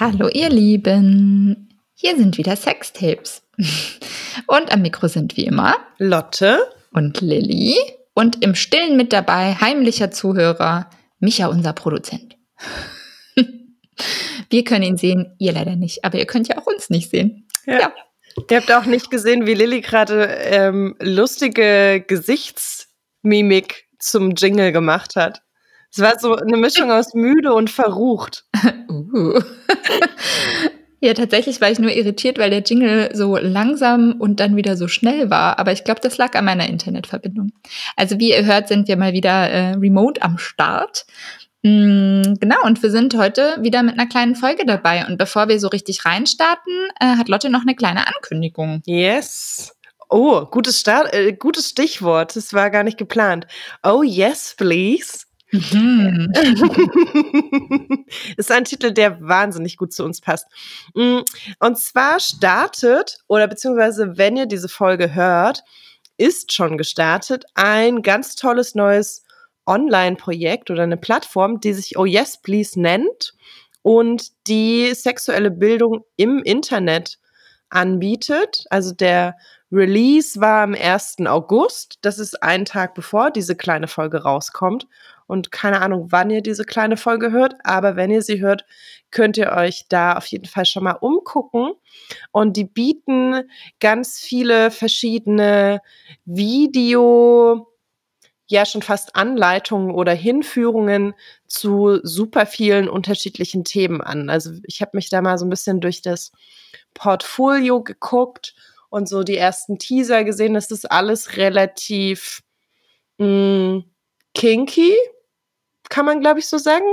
Hallo ihr Lieben, hier sind wieder Sextapes. Und am Mikro sind wie immer Lotte und Lilly. Und im Stillen mit dabei, heimlicher Zuhörer, Micha, unser Produzent. Wir können ihn sehen, ihr leider nicht, aber ihr könnt ja auch uns nicht sehen. Ja. ja. Ihr habt auch nicht gesehen, wie Lilly gerade ähm, lustige Gesichtsmimik zum Jingle gemacht hat. Es war so eine Mischung aus müde und verrucht. Uh. Ja, tatsächlich war ich nur irritiert, weil der Jingle so langsam und dann wieder so schnell war. Aber ich glaube, das lag an meiner Internetverbindung. Also wie ihr hört, sind wir mal wieder äh, remote am Start. Mm, genau, und wir sind heute wieder mit einer kleinen Folge dabei. Und bevor wir so richtig reinstarten, äh, hat Lotte noch eine kleine Ankündigung. Yes. Oh, gutes, Start, äh, gutes Stichwort. Das war gar nicht geplant. Oh, yes, please. Mhm. ist ein Titel, der wahnsinnig gut zu uns passt. Mm, und zwar startet, oder beziehungsweise wenn ihr diese Folge hört, ist schon gestartet ein ganz tolles neues Online-Projekt oder eine Plattform, die sich Oh Yes Please nennt und die sexuelle Bildung im Internet anbietet. Also der Release war am 1. August. Das ist ein Tag bevor diese kleine Folge rauskommt. Und keine Ahnung, wann ihr diese kleine Folge hört, aber wenn ihr sie hört, könnt ihr euch da auf jeden Fall schon mal umgucken. Und die bieten ganz viele verschiedene Video, ja schon fast Anleitungen oder Hinführungen zu super vielen unterschiedlichen Themen an. Also ich habe mich da mal so ein bisschen durch das Portfolio geguckt und so die ersten Teaser gesehen. Das ist alles relativ mh, mm, kinky, kann man, glaube ich, so sagen.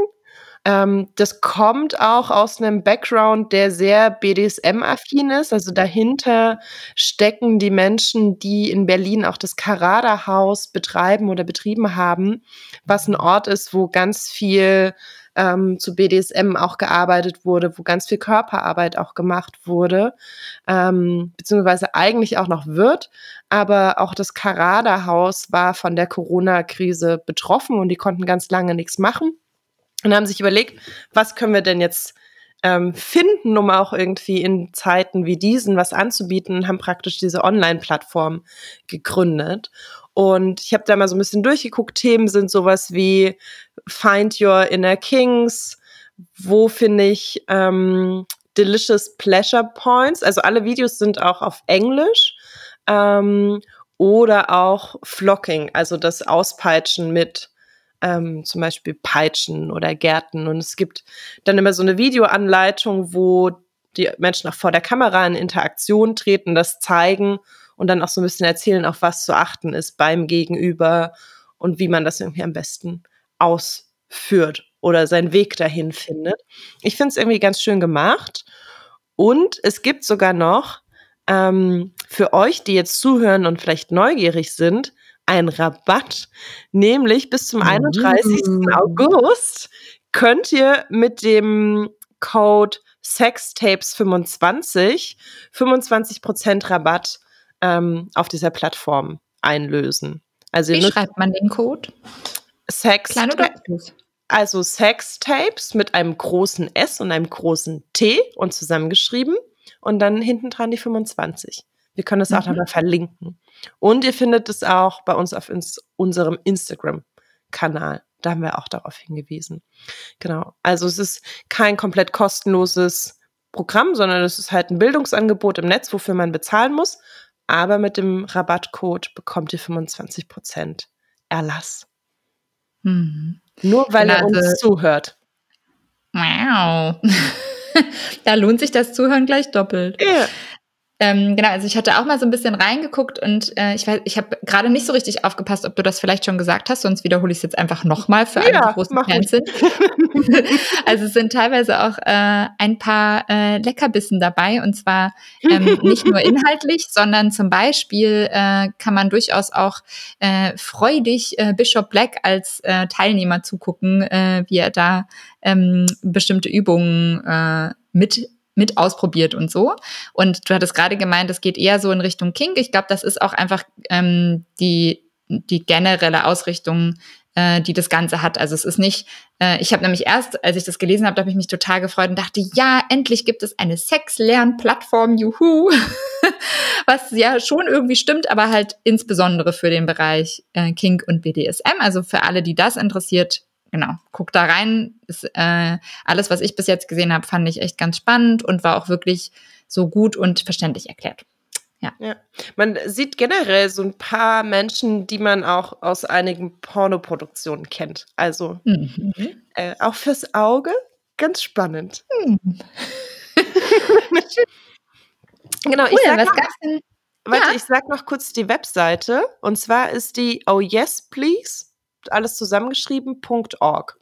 Ähm, das kommt auch aus einem Background, der sehr BDSM-affin ist. Also dahinter stecken die Menschen, die in Berlin auch das Karada-Haus betreiben oder betrieben haben, was ein Ort ist, wo ganz viel ähm, zu BDSM auch gearbeitet wurde, wo ganz viel Körperarbeit auch gemacht wurde, ähm, beziehungsweise eigentlich auch noch wird. Aber auch das Karada-Haus war von der Corona-Krise betroffen und die konnten ganz lange nichts machen und haben sich überlegt, was können wir denn jetzt ähm, finden, um auch irgendwie in Zeiten wie diesen was anzubieten haben praktisch diese Online-Plattform gegründet. Und ich habe da mal so ein bisschen durchgeguckt. Themen sind sowas wie Find Your Inner Kings, wo finde ich ähm, Delicious Pleasure Points. Also alle Videos sind auch auf Englisch. Ähm, oder auch Flocking, also das Auspeitschen mit ähm, zum Beispiel Peitschen oder Gärten. Und es gibt dann immer so eine Videoanleitung, wo die Menschen auch vor der Kamera in Interaktion treten, das zeigen und dann auch so ein bisschen erzählen, auf was zu achten ist beim Gegenüber und wie man das irgendwie am besten ausführt oder seinen Weg dahin findet. Ich finde es irgendwie ganz schön gemacht. Und es gibt sogar noch ähm, für euch, die jetzt zuhören und vielleicht neugierig sind, einen Rabatt, nämlich bis zum 31. Mm. August könnt ihr mit dem Code Sextapes25 25% Rabatt ähm, auf dieser Plattform einlösen. Also Wie schreibt man den Code? Sex Klein oder Also Sextapes mit einem großen S und einem großen T und zusammengeschrieben und dann hinten dran die 25. Wir können das mhm. auch nochmal verlinken. Und ihr findet es auch bei uns auf ins, unserem Instagram-Kanal. Da haben wir auch darauf hingewiesen. Genau. Also es ist kein komplett kostenloses Programm, sondern es ist halt ein Bildungsangebot im Netz, wofür man bezahlen muss. Aber mit dem Rabattcode bekommt ihr 25% Erlass. Mhm. Nur weil er uns also zuhört. Wow. da lohnt sich das Zuhören gleich doppelt. Ja. Ähm, genau, also ich hatte auch mal so ein bisschen reingeguckt und äh, ich weiß, ich habe gerade nicht so richtig aufgepasst, ob du das vielleicht schon gesagt hast, sonst wiederhole ich es jetzt einfach nochmal für alle, die großen Fans sind. also es sind teilweise auch äh, ein paar äh, Leckerbissen dabei und zwar ähm, nicht nur inhaltlich, sondern zum Beispiel äh, kann man durchaus auch äh, freudig äh, Bishop Black als äh, Teilnehmer zugucken, äh, wie er da ähm, bestimmte Übungen äh, mit mit ausprobiert und so. Und du hattest gerade gemeint, es geht eher so in Richtung Kink. Ich glaube, das ist auch einfach ähm, die, die generelle Ausrichtung äh, die das Ganze hat. Also es ist nicht, äh, ich habe nämlich erst, als ich das gelesen habe, habe ich mich total gefreut und dachte, ja, endlich gibt es eine Sex-Lern-Plattform, juhu, was ja schon irgendwie stimmt, aber halt insbesondere für den Bereich äh, Kink und BDSM. Also für alle, die das interessiert, genau, guck da rein. Ist, äh, alles, was ich bis jetzt gesehen habe, fand ich echt ganz spannend und war auch wirklich so gut und verständlich erklärt. Ja. ja. Man sieht generell so ein paar Menschen, die man auch aus einigen Pornoproduktionen kennt. Also mhm. äh, auch fürs Auge ganz spannend. Mhm. genau, ich sag was noch, denn? Warte, ja. ich sag noch kurz die Webseite. Und zwar ist die Oh Yes Please, alles zusammengeschrieben.org.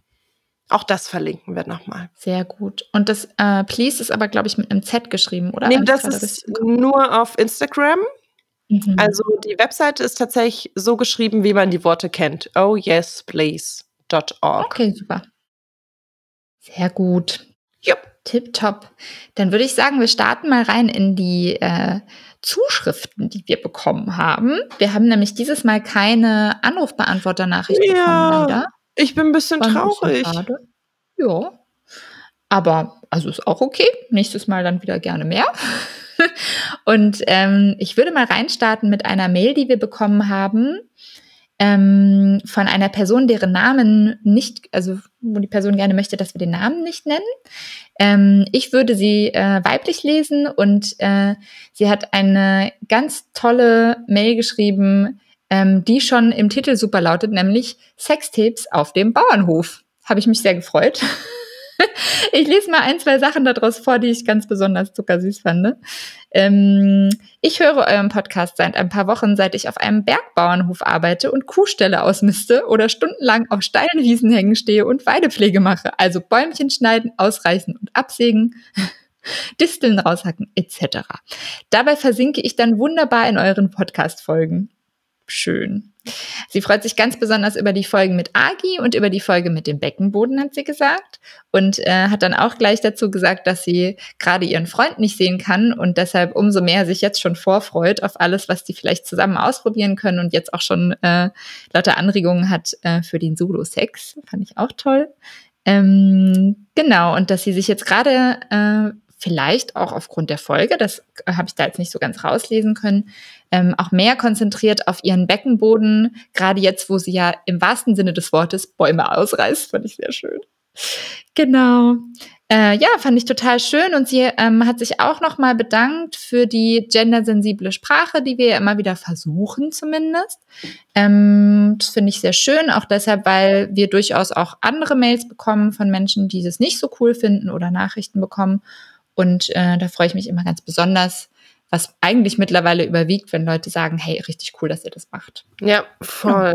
Auch das verlinken wir nochmal. Sehr gut. Und das äh, Please ist aber, glaube ich, mit einem Z geschrieben, oder? Nee, das ist nur auf Instagram. Mhm. Also die Webseite ist tatsächlich so geschrieben, wie man die Worte kennt. Oh yes, please.org. Okay, super. Sehr gut. Yep. Tipptopp. Dann würde ich sagen, wir starten mal rein in die äh, Zuschriften, die wir bekommen haben. Wir haben nämlich dieses Mal keine Anrufbeantworter-Nachricht ja. bekommen, leider. Ich bin ein bisschen War traurig. Ein bisschen ja. Aber also ist auch okay. Nächstes Mal dann wieder gerne mehr. Und ähm, ich würde mal reinstarten mit einer Mail, die wir bekommen haben ähm, von einer Person, deren Namen nicht, also wo die Person gerne möchte, dass wir den Namen nicht nennen. Ähm, ich würde sie äh, weiblich lesen und äh, sie hat eine ganz tolle Mail geschrieben, ähm, die schon im Titel super lautet, nämlich Sextapes auf dem Bauernhof. Habe ich mich sehr gefreut. ich lese mal ein, zwei Sachen daraus vor, die ich ganz besonders zuckersüß fand. Ähm, ich höre euren Podcast seit ein paar Wochen, seit ich auf einem Bergbauernhof arbeite und Kuhställe ausmiste oder stundenlang auf steilen Wiesen hängen stehe und Weidepflege mache. Also Bäumchen schneiden, ausreißen und absägen. Disteln raushacken etc. Dabei versinke ich dann wunderbar in euren Podcast-Folgen schön. Sie freut sich ganz besonders über die Folgen mit Agi und über die Folge mit dem Beckenboden, hat sie gesagt. Und äh, hat dann auch gleich dazu gesagt, dass sie gerade ihren Freund nicht sehen kann und deshalb umso mehr sich jetzt schon vorfreut auf alles, was die vielleicht zusammen ausprobieren können und jetzt auch schon äh, lauter Anregungen hat äh, für den Solo-Sex. Fand ich auch toll. Ähm, genau, und dass sie sich jetzt gerade äh, vielleicht auch aufgrund der Folge, das habe ich da jetzt nicht so ganz rauslesen können, ähm, auch mehr konzentriert auf ihren Beckenboden, gerade jetzt, wo sie ja im wahrsten Sinne des Wortes Bäume ausreißt, fand ich sehr schön. Genau. Äh, ja, fand ich total schön und sie ähm, hat sich auch nochmal bedankt für die gendersensible Sprache, die wir ja immer wieder versuchen zumindest. Ähm, das finde ich sehr schön, auch deshalb, weil wir durchaus auch andere Mails bekommen von Menschen, die es nicht so cool finden oder Nachrichten bekommen. Und äh, da freue ich mich immer ganz besonders, was eigentlich mittlerweile überwiegt, wenn Leute sagen, hey, richtig cool, dass ihr das macht. Ja, voll.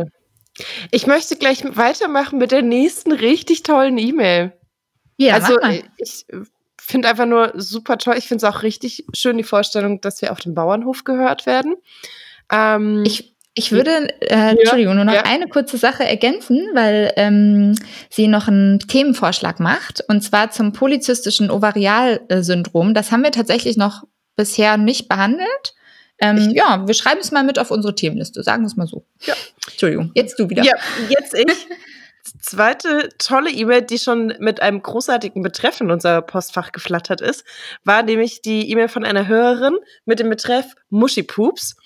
Ja. Ich möchte gleich weitermachen mit der nächsten richtig tollen E-Mail. Ja, also ich finde einfach nur super toll. Ich finde es auch richtig schön, die Vorstellung, dass wir auf dem Bauernhof gehört werden. Ähm, ich ich würde, äh, ja, Entschuldigung, nur noch ja. eine kurze Sache ergänzen, weil ähm, sie noch einen Themenvorschlag macht, und zwar zum polyzystischen Ovarialsyndrom. Das haben wir tatsächlich noch bisher nicht behandelt. Ähm, ja, wir schreiben es mal mit auf unsere Themenliste, sagen wir es mal so. Ja. Entschuldigung, jetzt du wieder. Ja, jetzt ich. Zweite tolle E-Mail, die schon mit einem großartigen Betreff in unser Postfach geflattert ist, war nämlich die E-Mail von einer Hörerin mit dem Betreff Muschipups.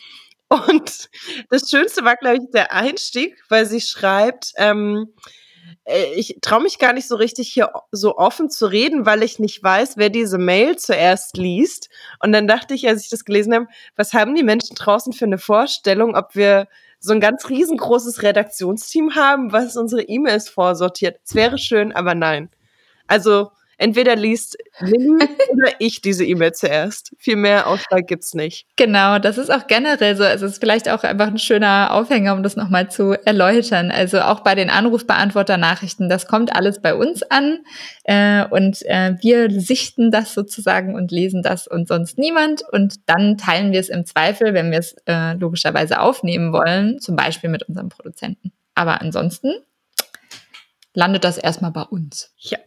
Und das Schönste war, glaube ich, der Einstieg, weil sie schreibt, ähm, äh, ich traue mich gar nicht so richtig hier so offen zu reden, weil ich nicht weiß, wer diese Mail zuerst liest. Und dann dachte ich, als ich das gelesen habe, was haben die Menschen draußen für eine Vorstellung, ob wir so ein ganz riesengroßes Redaktionsteam haben, was unsere E-Mails vorsortiert. Es wäre schön, aber nein. Also entweder liest Lilly oder ich diese E-Mail zuerst. Viel mehr Auswahl gibt's nicht. Genau, das ist auch generell so. Es ist vielleicht auch einfach ein schöner Aufhänger, um das nochmal zu erläutern. Also auch bei den Anrufbeantworter-Nachrichten, das kommt alles bei uns an äh, und äh, wir sichten das sozusagen und lesen das und sonst niemand und dann teilen wir es im Zweifel, wenn wir es äh, logischerweise aufnehmen wollen, zum Beispiel mit unserem Produzenten. Aber ansonsten landet das erstmal bei uns. Ja.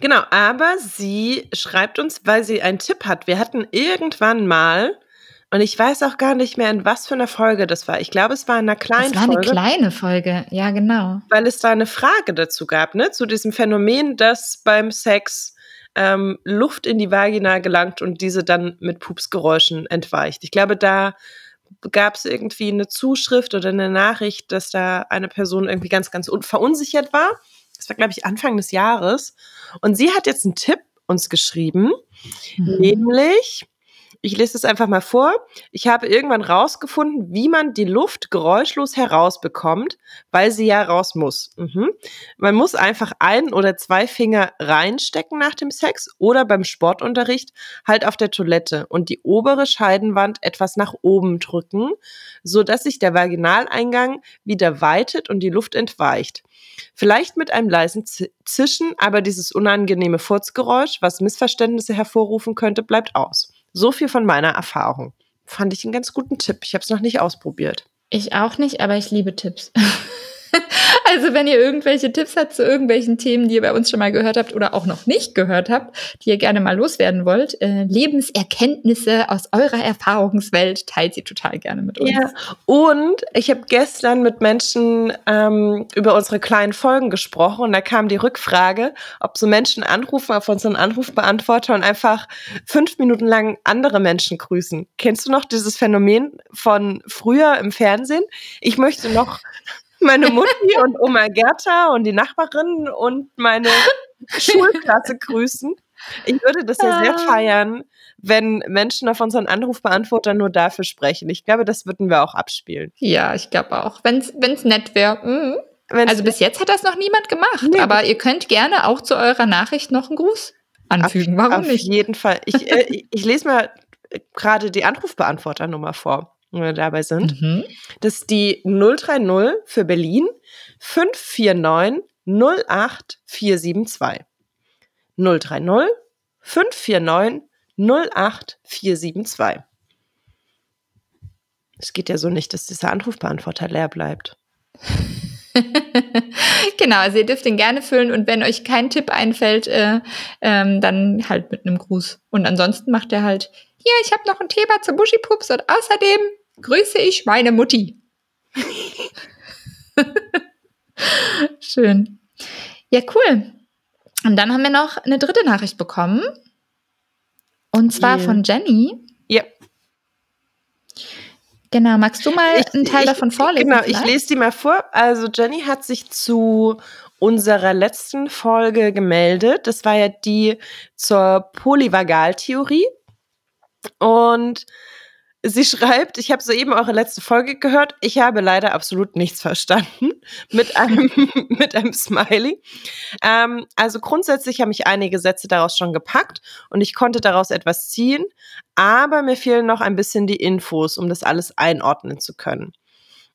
Genau, aber sie schreibt uns, weil sie einen Tipp hat. Wir hatten irgendwann mal Und ich weiß auch gar nicht mehr, in was für einer Folge das war. Ich glaube, es war in einer kleinen Folge. Es war eine Folge, kleine Folge, ja, genau. Weil es da eine Frage dazu gab, ne? Zu diesem Phänomen, dass beim Sex ähm, Luft in die Vagina gelangt und diese dann mit Pupsgeräuschen entweicht. Ich glaube, da gab es irgendwie eine Zuschrift oder eine Nachricht, dass da eine Person irgendwie ganz, ganz verunsichert war. Das war, glaube ich, Anfang des Jahres. Und sie hat jetzt einen Tipp uns geschrieben, mhm. nämlich ich lese es einfach mal vor. Ich habe irgendwann rausgefunden, wie man die Luft geräuschlos herausbekommt, weil sie ja raus muss. Mhm. Man muss einfach ein oder zwei Finger reinstecken nach dem Sex oder beim Sportunterricht halt auf der Toilette und die obere Scheidenwand etwas nach oben drücken, so dass sich der Vaginaleingang wieder weitet und die Luft entweicht. Vielleicht mit einem leisen Zischen, aber dieses unangenehme Furzgeräusch, was Missverständnisse hervorrufen könnte, bleibt aus. So viel von meiner Erfahrung. Fand ich einen ganz guten Tipp. Ich habe es noch nicht ausprobiert. Ich auch nicht, aber ich liebe Tipps. Also wenn ihr irgendwelche Tipps habt zu irgendwelchen Themen, die ihr bei uns schon mal gehört habt oder auch noch nicht gehört habt, die ihr gerne mal loswerden wollt, äh, Lebenserkenntnisse aus eurer Erfahrungswelt, teilt sie total gerne mit uns. Ja, und ich habe gestern mit Menschen ähm, über unsere kleinen Folgen gesprochen und da kam die Rückfrage, ob so Menschen anrufen auf unseren Anrufbeantworter und einfach fünf Minuten lang andere Menschen grüßen. Kennst du noch dieses Phänomen von früher im Fernsehen? Ich möchte noch meine Mutti und Oma Gerta und die Nachbarinnen und meine Schulklasse grüßen. Ich würde das ja sehr ah. feiern, wenn Menschen auf unseren Anrufbeantworter nur dafür sprechen. Ich glaube, das würden wir auch abspielen. Ja, ich glaube auch. Wenn es nett wäre. Mhm. Also bis jetzt hat das noch niemand gemacht. Nee. Aber ihr könnt gerne auch zu eurer Nachricht noch einen Gruß anfügen. Warum auf nicht? Auf jeden Fall. Ich, äh, ich lese mal gerade die Anrufbeantworternummer vor wenn wir dabei sind. Mhm. Das ist die 030 für Berlin 549 08472. 030 549 08472. Es geht ja so nicht, dass dieser Anrufbeantworter leer bleibt. genau, also ihr dürft den gerne füllen und wenn euch kein Tipp einfällt, äh, ähm, dann halt mit einem Gruß. Und ansonsten macht er halt, hier, ich habe noch ein Thema zum Buschipups und außerdem grüße ich meine Mutti. Schön. Ja, cool. Und dann haben wir noch eine dritte Nachricht bekommen. Und zwar yeah. von Jenny. Ja. Genau, magst du mal ich, einen Teil ich, davon vorlesen? Genau, vielleicht? ich lese die mal vor. Also Jenny hat sich zu unserer letzten Folge gemeldet. Das war ja die zur Polyvagaltheorie. Und Sie schreibt, ich habe soeben eure letzte Folge gehört. Ich habe leider absolut nichts verstanden mit einem, mit einem Smiley. Ähm, also grundsätzlich haben mich einige Sätze daraus schon gepackt und ich konnte daraus etwas ziehen, aber mir fehlen noch ein bisschen die Infos, um das alles einordnen zu können.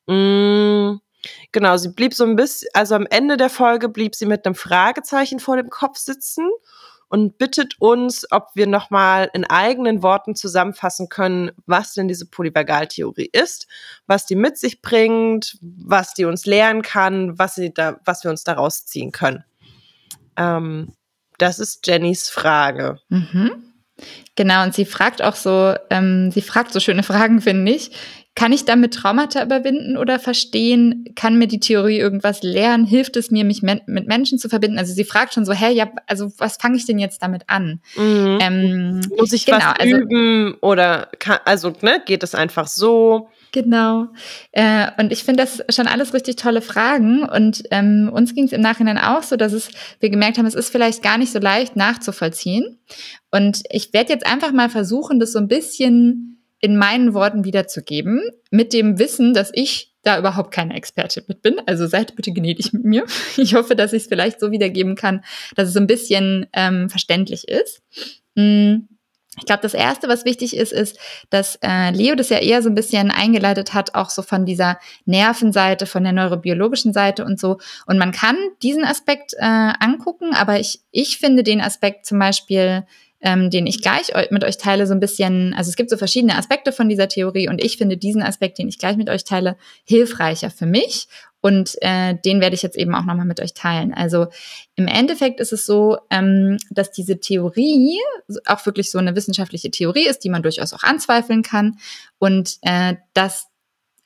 Mm, genau, sie blieb so ein bisschen, also am Ende der Folge blieb sie mit einem Fragezeichen vor dem Kopf sitzen und bittet uns, ob wir nochmal in eigenen Worten zusammenfassen können, was denn diese Polyvagaltheorie ist, was die mit sich bringt, was die uns lehren kann, was, sie da, was wir uns daraus ziehen können. Ähm, das ist Jennys Frage. Mhm. Genau, und sie fragt auch so, ähm, sie fragt so schöne Fragen, finde ich. Kann ich damit Traumata überwinden oder verstehen? Kann mir die Theorie irgendwas lernen? Hilft es mir, mich mit Menschen zu verbinden? Also sie fragt schon so, hey, ja, also was fange ich denn jetzt damit an? Mhm. Ähm, Muss ich genau, was also, üben oder kann, also ne, geht es einfach so? Genau. Äh, und ich finde das schon alles richtig tolle Fragen. Und ähm, uns ging es im Nachhinein auch so, dass es, wir gemerkt haben, es ist vielleicht gar nicht so leicht nachzuvollziehen. Und ich werde jetzt einfach mal versuchen, das so ein bisschen in meinen Worten wiederzugeben, mit dem Wissen, dass ich da überhaupt keine Expertin mit bin. Also seid bitte gnädig mit mir. Ich hoffe, dass ich es vielleicht so wiedergeben kann, dass es ein bisschen ähm, verständlich ist. Hm. Ich glaube, das Erste, was wichtig ist, ist, dass äh, Leo das ja eher so ein bisschen eingeleitet hat, auch so von dieser Nervenseite, von der neurobiologischen Seite und so. Und man kann diesen Aspekt äh, angucken, aber ich, ich finde den Aspekt zum Beispiel ähm, den ich gleich mit euch teile, so ein bisschen, also es gibt so verschiedene Aspekte von dieser Theorie und ich finde diesen Aspekt, den ich gleich mit euch teile, hilfreicher für mich und äh, den werde ich jetzt eben auch nochmal mit euch teilen. Also im Endeffekt ist es so, ähm, dass diese Theorie auch wirklich so eine wissenschaftliche Theorie ist, die man durchaus auch anzweifeln kann. Und äh, dass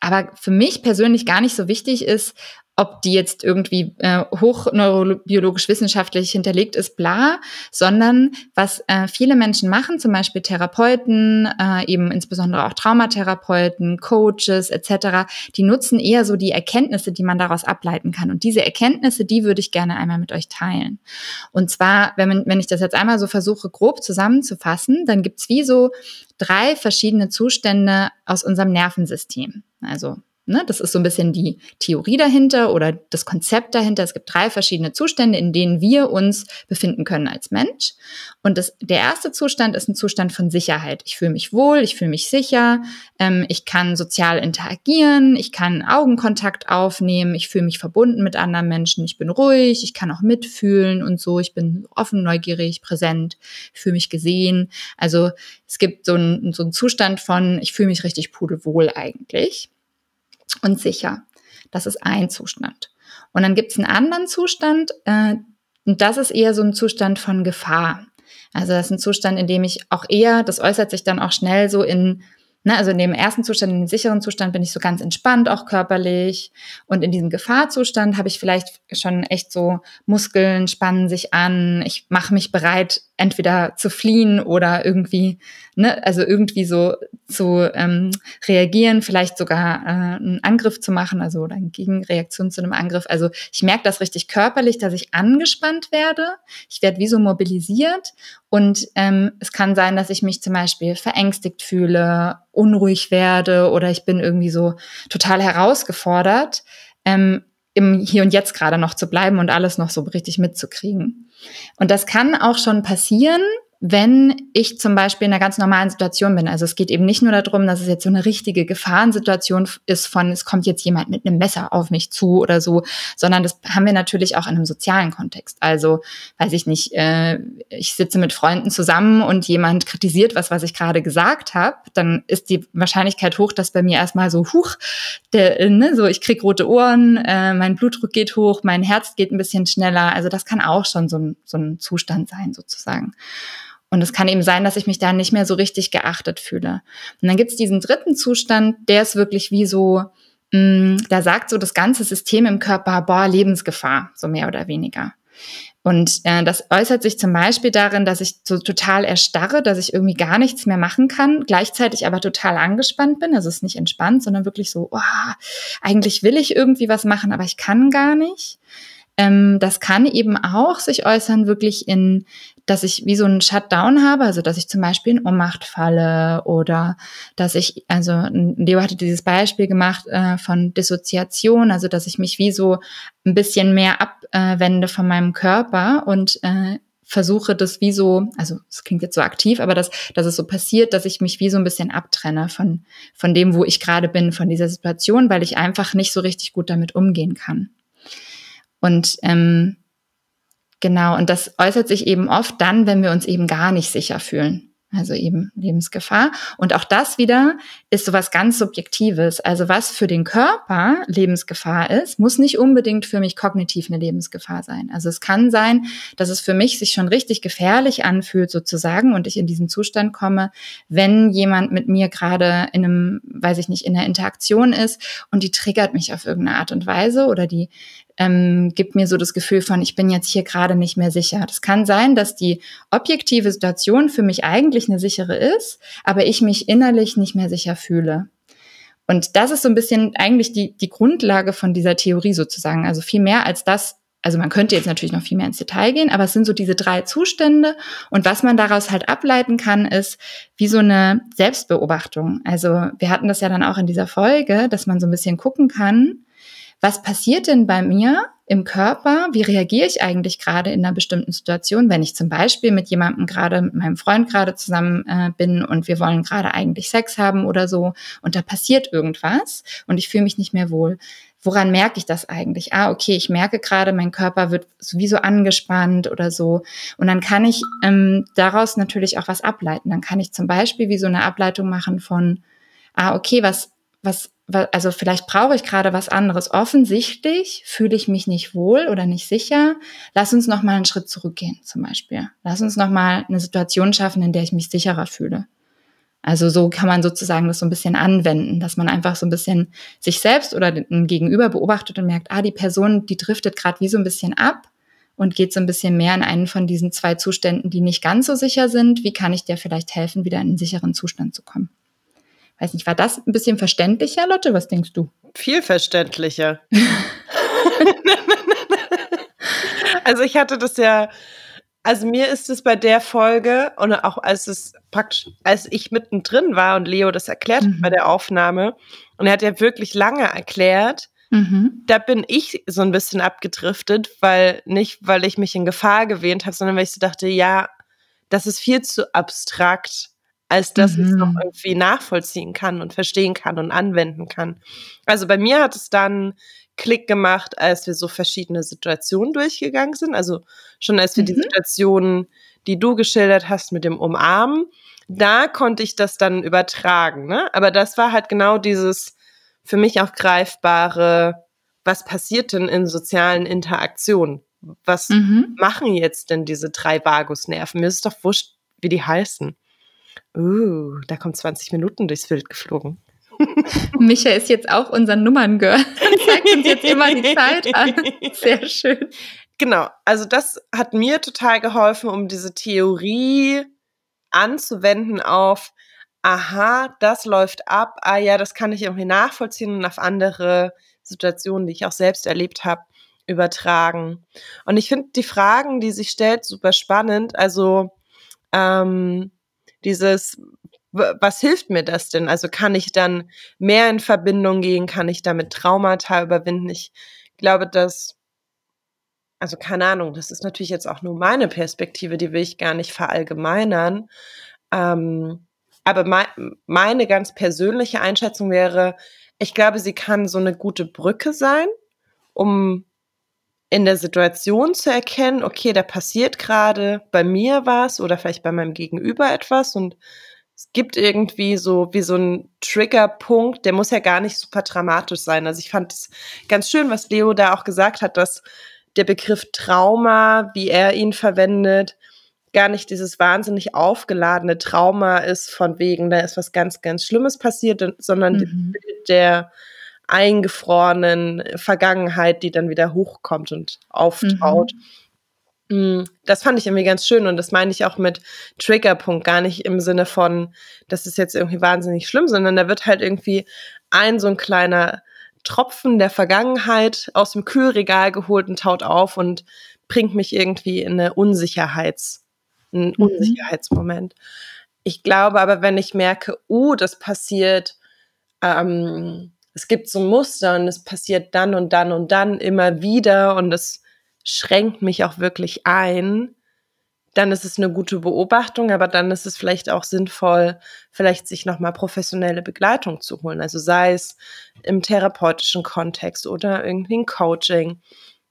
aber für mich persönlich gar nicht so wichtig ist, ob die jetzt irgendwie äh, hochneurobiologisch wissenschaftlich hinterlegt ist, bla, sondern was äh, viele Menschen machen, zum Beispiel Therapeuten, äh, eben insbesondere auch Traumatherapeuten, Coaches etc., die nutzen eher so die Erkenntnisse, die man daraus ableiten kann. Und diese Erkenntnisse, die würde ich gerne einmal mit euch teilen. Und zwar, wenn, man, wenn ich das jetzt einmal so versuche, grob zusammenzufassen, dann gibt's wie so drei verschiedene Zustände aus unserem Nervensystem. Also Ne, das ist so ein bisschen die Theorie dahinter oder das Konzept dahinter. Es gibt drei verschiedene Zustände, in denen wir uns befinden können als Mensch. Und das, der erste Zustand ist ein Zustand von Sicherheit. Ich fühle mich wohl, ich fühle mich sicher, ähm, ich kann sozial interagieren, ich kann Augenkontakt aufnehmen, ich fühle mich verbunden mit anderen Menschen, ich bin ruhig, ich kann auch mitfühlen und so, ich bin offen, neugierig, präsent, ich fühle mich gesehen. Also es gibt so einen, so einen Zustand von, ich fühle mich richtig pudelwohl eigentlich und sicher. Das ist ein Zustand. Und dann gibt es einen anderen Zustand, äh, und das ist eher so ein Zustand von Gefahr. Also das ist ein Zustand, in dem ich auch eher, das äußert sich dann auch schnell so in Ne, also in dem ersten Zustand, in dem sicheren Zustand bin ich so ganz entspannt, auch körperlich. Und in diesem Gefahrzustand habe ich vielleicht schon echt so Muskeln spannen sich an. Ich mache mich bereit, entweder zu fliehen oder irgendwie, ne, also irgendwie so zu ähm, reagieren, vielleicht sogar äh, einen Angriff zu machen, also oder eine Gegenreaktion zu einem Angriff. Also ich merke das richtig körperlich, dass ich angespannt werde. Ich werde wie so mobilisiert und ähm, es kann sein, dass ich mich zum Beispiel verängstigt fühle, unruhig werde oder ich bin irgendwie so total herausgefordert, ähm, im Hier und Jetzt gerade noch zu bleiben und alles noch so richtig mitzukriegen. Und das kann auch schon passieren, wenn ich zum Beispiel in einer ganz normalen Situation bin. Also es geht eben nicht nur darum, dass es jetzt so eine richtige Gefahrensituation ist von, es kommt jetzt jemand mit einem Messer auf mich zu oder so, sondern das haben wir natürlich auch in einem sozialen Kontext. Also weiß ich nicht, äh, ich sitze mit Freunden zusammen und jemand kritisiert was, was ich gerade gesagt habe, dann ist die Wahrscheinlichkeit hoch, dass bei mir erstmal so, huch, der, ne, so ich krieg rote Ohren, äh, mein Blutdruck geht hoch, mein Herz geht ein bisschen schneller. Also das kann auch schon so ein, so ein Zustand sein sozusagen. Und es kann eben sein, dass ich mich da nicht mehr so richtig geachtet fühle. Und dann gibt es diesen dritten Zustand, der ist wirklich wie so, mh, mm, da sagt so das ganze System im Körper, boah, Lebensgefahr, so mehr oder weniger. Und äh, das äußert sich zum Beispiel darin, dass ich so total erstarre, dass ich irgendwie gar nichts mehr machen kann, gleichzeitig aber total angespannt bin. Also es ist nicht entspannt, sondern wirklich so, oh, eigentlich will ich irgendwie was machen, aber ich kann gar nicht. Ähm, das kann eben auch sich äußern wirklich in, dass ich wie so einen Shutdown habe, also dass ich zum Beispiel in Ohnmacht falle oder dass ich, also Leo hatte dieses Beispiel gemacht äh, von Dissoziation, also dass ich mich wie so ein bisschen mehr abwende von meinem Körper und äh, versuche das wie so, also es klingt jetzt so aktiv, aber dass, dass es so passiert, dass ich mich wie so ein bisschen abtrenne von, von dem, wo ich gerade bin, von dieser Situation, weil ich einfach nicht so richtig gut damit umgehen kann. Und ähm, genau, und das äußert sich eben oft dann, wenn wir uns eben gar nicht sicher fühlen. Also eben Lebensgefahr. Und auch das wieder ist so was ganz Subjektives. Also was für den Körper Lebensgefahr ist, muss nicht unbedingt für mich kognitiv eine Lebensgefahr sein. Also es kann sein, dass es für mich sich schon richtig gefährlich anfühlt sozusagen und ich in diesen Zustand komme, wenn jemand mit mir gerade in einem, weiß ich nicht, in einer Interaktion ist und die triggert mich auf irgendeine Art und Weise oder die ähm, gibt mir so das Gefühl von, ich bin jetzt hier gerade nicht mehr sicher. Das kann sein, dass die objektive Situation für mich eigentlich eine sichere ist, aber ich mich innerlich nicht mehr sicher fühle. Und das ist so ein bisschen eigentlich die, die Grundlage von dieser Theorie sozusagen. Also viel mehr als das, also man könnte jetzt natürlich noch viel mehr ins Detail gehen, aber es sind so diese drei Zustände. Und was man daraus halt ableiten kann, ist wie so eine Selbstbeobachtung. Also wir hatten das ja dann auch in dieser Folge, dass man so ein bisschen gucken kann, was passiert denn bei mir im Körper? Wie reagiere ich eigentlich gerade in einer bestimmten Situation, wenn ich zum Beispiel mit jemandem gerade, mit meinem Freund gerade zusammen äh, bin und wir wollen gerade eigentlich Sex haben oder so und da passiert irgendwas und ich fühle mich nicht mehr wohl. woran merke ich das eigentlich? Ah, okay, ich merke gerade, mein Körper wird sowieso angespannt oder so. Und dann kann ich ähm, daraus natürlich auch was ableiten. Dann kann ich zum Beispiel wie so eine Ableitung machen von, ah, okay, was, was, was also vielleicht brauche ich gerade was anderes. Offensichtlich fühle ich mich nicht wohl oder nicht sicher. Lass uns noch mal einen Schritt zurückgehen, zum Beispiel. Lass uns noch mal eine Situation schaffen, in der ich mich sicherer fühle. Also so kann man sozusagen das so ein bisschen anwenden, dass man einfach so ein bisschen sich selbst oder den Gegenüber beobachtet und merkt, ah, die Person, die driftet gerade wie so ein bisschen ab und geht so ein bisschen mehr in einen von diesen zwei Zuständen, die nicht ganz so sicher sind. Wie kann ich dir vielleicht helfen, wieder in einen sicheren Zustand zu kommen? Weiß nicht, war das ein bisschen verständlicher, Lotte? Was denkst du? Viel verständlicher. also ich hatte das ja also mir ist es bei der Folge und auch als es praktisch, als ich mittendrin war und Leo das erklärt mhm. bei der Aufnahme und er hat ja wirklich lange erklärt, mhm. da bin ich so ein bisschen abgedriftet, weil nicht, weil ich mich in Gefahr gewähnt habe, sondern weil ich so dachte, ja, das ist viel zu abstrakt, als dass mhm. ich es noch irgendwie nachvollziehen kann und verstehen kann und anwenden kann. Also bei mir hat es dann Klick gemacht, als wir so verschiedene Situationen durchgegangen sind. Also schon als wir mhm. die Situationen, die du geschildert hast mit dem Umarmen, da konnte ich das dann übertragen. Ne? Aber das war halt genau dieses für mich auch greifbare, was passiert denn in sozialen Interaktionen? Was mhm. machen jetzt denn diese drei Vagusnerven? Mir ist doch wurscht, wie die heißen. Uh, da kommt 20 Minuten durchs Bild geflogen. Micha ist jetzt auch unser Nummerngirl zeigt uns jetzt immer die Zeit an. Sehr schön. Genau, also das hat mir total geholfen, um diese Theorie anzuwenden auf, aha, das läuft ab, ah ja, das kann ich irgendwie nachvollziehen und auf andere Situationen, die ich auch selbst erlebt habe, übertragen. Und ich finde die Fragen, die sich stellt, super spannend. Also ähm, dieses, was hilft mir das denn? Also kann ich dann mehr in Verbindung gehen? Kann ich damit Traumata überwinden? Ich glaube, dass, also keine Ahnung, das ist natürlich jetzt auch nur meine Perspektive, die will ich gar nicht verallgemeinern. Ähm, aber mein, meine ganz persönliche Einschätzung wäre, ich glaube, sie kann so eine gute Brücke sein, um in der Situation zu erkennen, okay, da passiert gerade bei mir was oder vielleicht bei meinem Gegenüber etwas und es gibt irgendwie so wie so ein Triggerpunkt, der muss ja gar nicht super dramatisch sein. Also ich fand es ganz schön, was Leo da auch gesagt hat, dass der Begriff Trauma, wie er ihn verwendet, gar nicht dieses wahnsinnig aufgeladene Trauma ist von wegen, da ist was ganz, ganz Schlimmes passiert, sondern mhm. der eingefrorenen Vergangenheit, die dann wieder hochkommt und auftaut. Mhm. Mm, das fand ich irgendwie ganz schön und das meine ich auch mit Triggerpunkt, gar nicht im Sinne von, das ist jetzt irgendwie wahnsinnig schlimm, sondern da wird halt irgendwie ein so ein kleiner Tropfen der Vergangenheit aus dem Kühlregal geholt und taut auf und bringt mich irgendwie in eine Unsicherheits, einen mhm. Unsicherheitsmoment. Ich glaube aber, wenn ich merke, uh, das passiert, ähm, es gibt so Muster und es passiert dann und dann und dann immer wieder und es schränkt mich auch wirklich ein, dann ist es eine gute Beobachtung, aber dann ist es vielleicht auch sinnvoll, vielleicht sich nochmal professionelle Begleitung zu holen. Also sei es im therapeutischen Kontext oder irgendwie ein Coaching.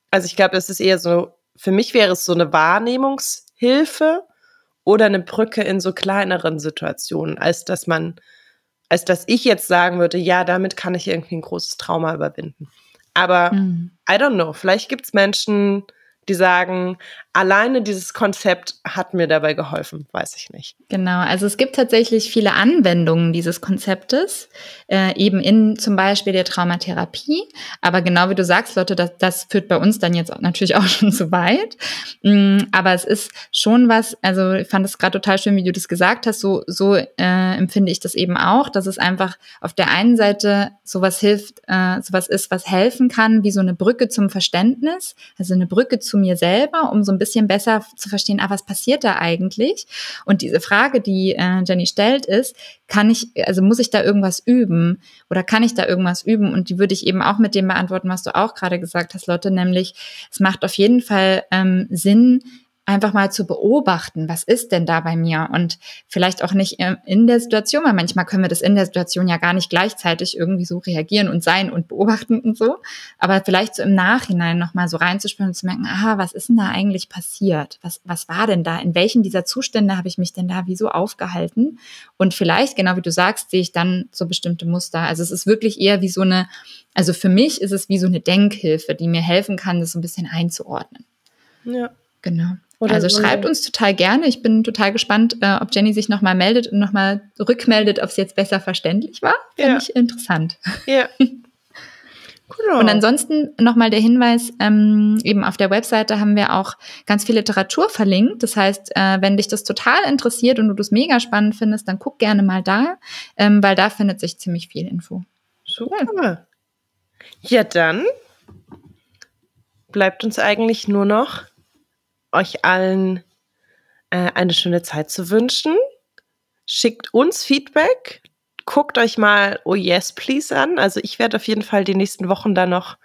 Also ich glaube, es ist eher so, für mich wäre es so eine Wahrnehmungshilfe oder eine Brücke in so kleineren Situationen, als dass man, als dass ich jetzt sagen würde, ja, damit kann ich irgendwie ein großes Trauma überwinden. Aber mhm. I don't know, vielleicht gibt es Menschen, die sagen, alleine dieses Konzept hat mir dabei geholfen, weiß ich nicht. Genau, also es gibt tatsächlich viele Anwendungen dieses Konzeptes, äh, eben in zum Beispiel der Traumatherapie. Aber genau wie du sagst, Leute, das, das führt bei uns dann jetzt natürlich auch schon zu weit. Mm, aber es ist schon was, also ich fand es gerade total schön, wie du das gesagt hast, so, so äh, empfinde ich das eben auch, dass es einfach auf der einen Seite sowas hilft, äh, sowas ist, was helfen kann, wie so eine Brücke zum Verständnis, also eine Brücke zu mir selber, um so ein bisschen besser zu verstehen, ah, was passiert da eigentlich? Und diese Frage, die äh, Jenny stellt, ist, kann ich, also muss ich da irgendwas üben oder kann ich da irgendwas üben? Und die würde ich eben auch mit dem beantworten, was du auch gerade gesagt hast, Lotte, nämlich es macht auf jeden Fall ähm, Sinn, einfach mal zu beobachten, was ist denn da bei mir und vielleicht auch nicht in der Situation, weil manchmal können wir das in der Situation ja gar nicht gleichzeitig irgendwie so reagieren und sein und beobachten und so, aber vielleicht so im Nachhinein nochmal so reinzuspüren und zu merken, aha, was ist denn da eigentlich passiert? Was, was war denn da? In welchen dieser Zustände habe ich mich denn da wieso aufgehalten? Und vielleicht, genau wie du sagst, sehe ich dann so bestimmte Muster. Also es ist wirklich eher wie so eine, also für mich ist es wie so eine Denkhilfe, die mir helfen kann, das so ein bisschen einzuordnen. Ja. Genau. Oder also schreibt uns total gerne. Ich bin total gespannt, äh, ob Jenny sich nochmal meldet und nochmal rückmeldet, ob es jetzt besser verständlich war. Finde ja. ich interessant. Ja. Genau. Und ansonsten nochmal der Hinweis, ähm, eben auf der Webseite haben wir auch ganz viel Literatur verlinkt. Das heißt, äh, wenn dich das total interessiert und du das mega spannend findest, dann guck gerne mal da, ähm, weil da findet sich ziemlich viel Info. Super. Ja, dann bleibt uns eigentlich nur noch euch allen äh, eine schöne Zeit zu wünschen. Schickt uns Feedback. Guckt euch mal Oh Yes Please an. Also ich werde auf jeden Fall die nächsten Wochen da noch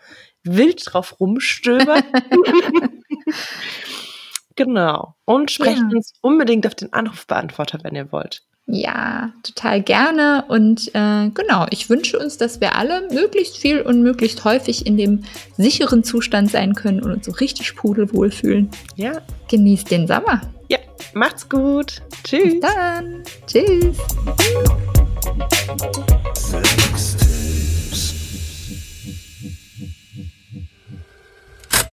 wild drauf rumstöbern. genau. Und sprecht ja. uns unbedingt auf den Anrufbeantworter, wenn ihr wollt. Ja, total gerne. Und äh, genau, ich wünsche uns, dass wir alle möglichst viel und möglichst häufig in dem sicheren Zustand sein können und uns so richtig pudelwohl fühlen. Ja. Genießt den Sommer. Ja, macht's gut. Tschüss. Bis dann. Tschüss.